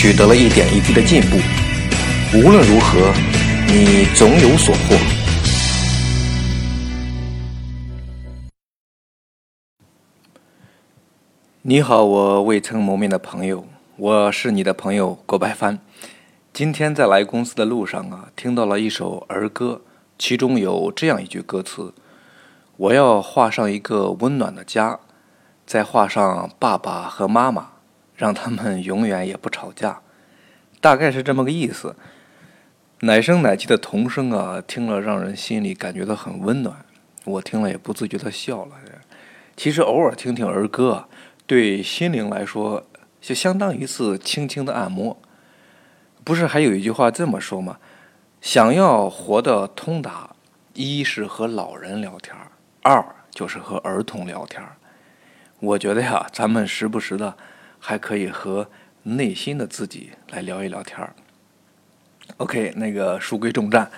取得了一点一滴的进步，无论如何，你总有所获。你好，我未曾谋面的朋友，我是你的朋友郭白帆。今天在来公司的路上啊，听到了一首儿歌，其中有这样一句歌词：“我要画上一个温暖的家，再画上爸爸和妈妈。”让他们永远也不吵架，大概是这么个意思。奶声奶气的童声啊，听了让人心里感觉到很温暖。我听了也不自觉的笑了。其实偶尔听听儿歌，对心灵来说就相当于一次轻轻的按摩。不是还有一句话这么说吗？想要活得通达，一是和老人聊天，二就是和儿童聊天。我觉得呀，咱们时不时的。还可以和内心的自己来聊一聊天儿。OK，那个书归正传，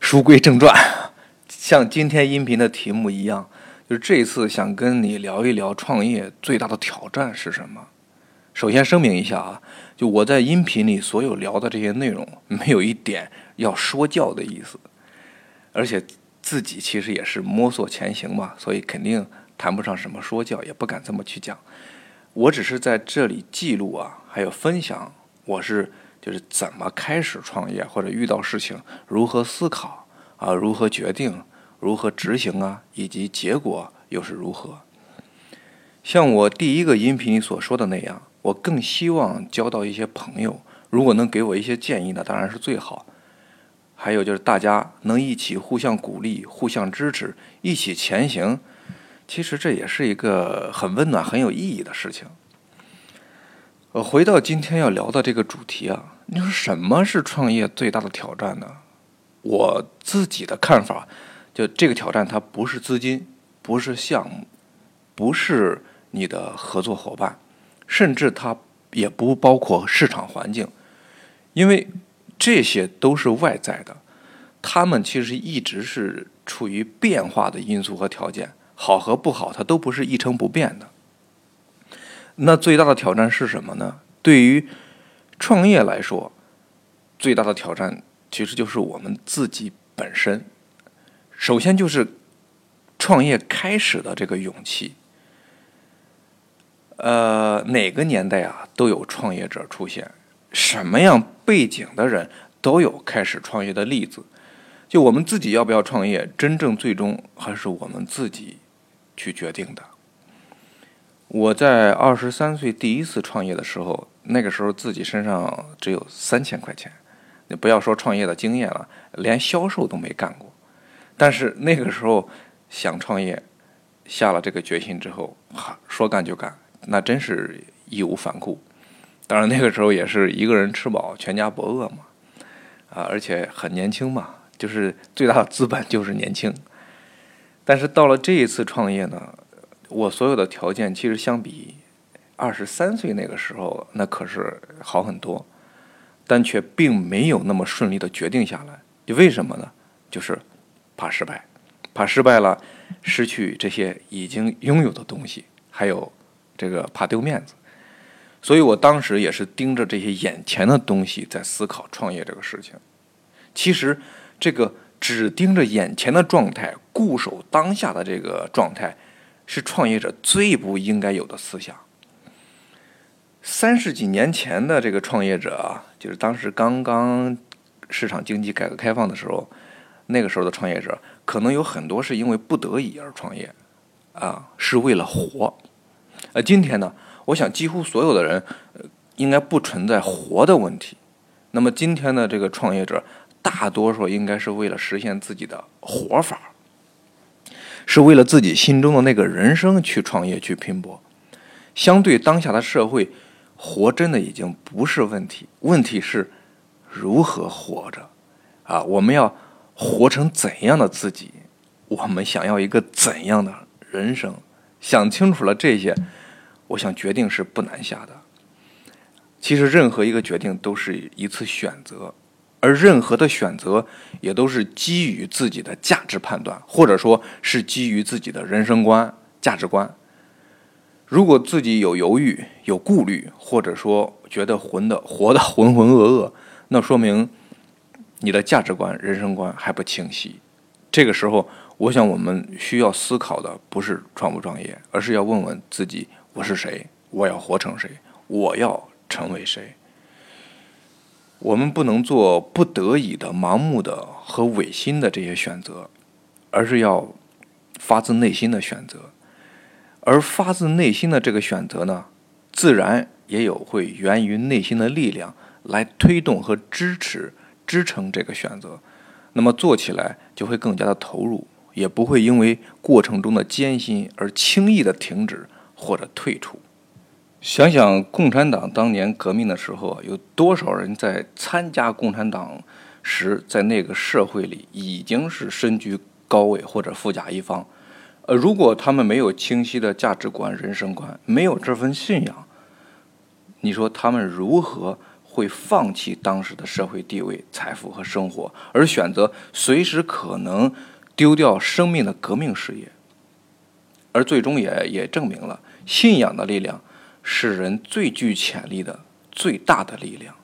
书归正传，像今天音频的题目一样，就是这一次想跟你聊一聊创业最大的挑战是什么。首先声明一下啊，就我在音频里所有聊的这些内容，没有一点要说教的意思，而且自己其实也是摸索前行嘛，所以肯定谈不上什么说教，也不敢这么去讲。我只是在这里记录啊，还有分享，我是就是怎么开始创业，或者遇到事情如何思考啊，如何决定，如何执行啊，以及结果又是如何。像我第一个音频所说的那样，我更希望交到一些朋友，如果能给我一些建议呢，当然是最好。还有就是大家能一起互相鼓励、互相支持、一起前行。其实这也是一个很温暖、很有意义的事情。呃，回到今天要聊的这个主题啊，你说什么是创业最大的挑战呢？我自己的看法，就这个挑战，它不是资金，不是项目，不是你的合作伙伴，甚至它也不包括市场环境，因为这些都是外在的，他们其实一直是处于变化的因素和条件。好和不好，它都不是一成不变的。那最大的挑战是什么呢？对于创业来说，最大的挑战其实就是我们自己本身。首先就是创业开始的这个勇气。呃，哪个年代啊都有创业者出现，什么样背景的人都有开始创业的例子。就我们自己要不要创业，真正最终还是我们自己。去决定的。我在二十三岁第一次创业的时候，那个时候自己身上只有三千块钱，你不要说创业的经验了，连销售都没干过。但是那个时候想创业，下了这个决心之后，说干就干，那真是义无反顾。当然那个时候也是一个人吃饱全家不饿嘛，啊，而且很年轻嘛，就是最大的资本就是年轻。但是到了这一次创业呢，我所有的条件其实相比二十三岁那个时候，那可是好很多，但却并没有那么顺利的决定下来。就为什么呢？就是怕失败，怕失败了，失去这些已经拥有的东西，还有这个怕丢面子。所以我当时也是盯着这些眼前的东西在思考创业这个事情。其实这个。只盯着眼前的状态，固守当下的这个状态，是创业者最不应该有的思想。三十几年前的这个创业者啊，就是当时刚刚市场经济改革开放的时候，那个时候的创业者，可能有很多是因为不得已而创业，啊，是为了活。呃，今天呢，我想几乎所有的人，应该不存在活的问题。那么今天的这个创业者。大多数应该是为了实现自己的活法，是为了自己心中的那个人生去创业去拼搏。相对当下的社会，活真的已经不是问题，问题是如何活着啊！我们要活成怎样的自己？我们想要一个怎样的人生？想清楚了这些，我想决定是不难下的。其实任何一个决定都是一次选择，而任何的选择也都是基于自己的价值判断，或者说是基于自己的人生观、价值观。如果自己有犹豫、有顾虑，或者说觉得混的活的浑浑噩噩，那说明你的价值观、人生观还不清晰。这个时候，我想我们需要思考的不是创不创业，而是要问问自己：我是谁？我要活成谁？我要成为谁？我们不能做不得已的、盲目的和违心的这些选择，而是要发自内心的选择。而发自内心的这个选择呢，自然也有会源于内心的力量来推动和支持、支撑这个选择。那么做起来就会更加的投入，也不会因为过程中的艰辛而轻易的停止或者退出。想想共产党当年革命的时候，有多少人在参加共产党时，在那个社会里已经是身居高位或者富甲一方。呃，如果他们没有清晰的价值观、人生观，没有这份信仰，你说他们如何会放弃当时的社会地位、财富和生活，而选择随时可能丢掉生命的革命事业？而最终也也证明了，信仰的力量是人最具潜力的最大的力量。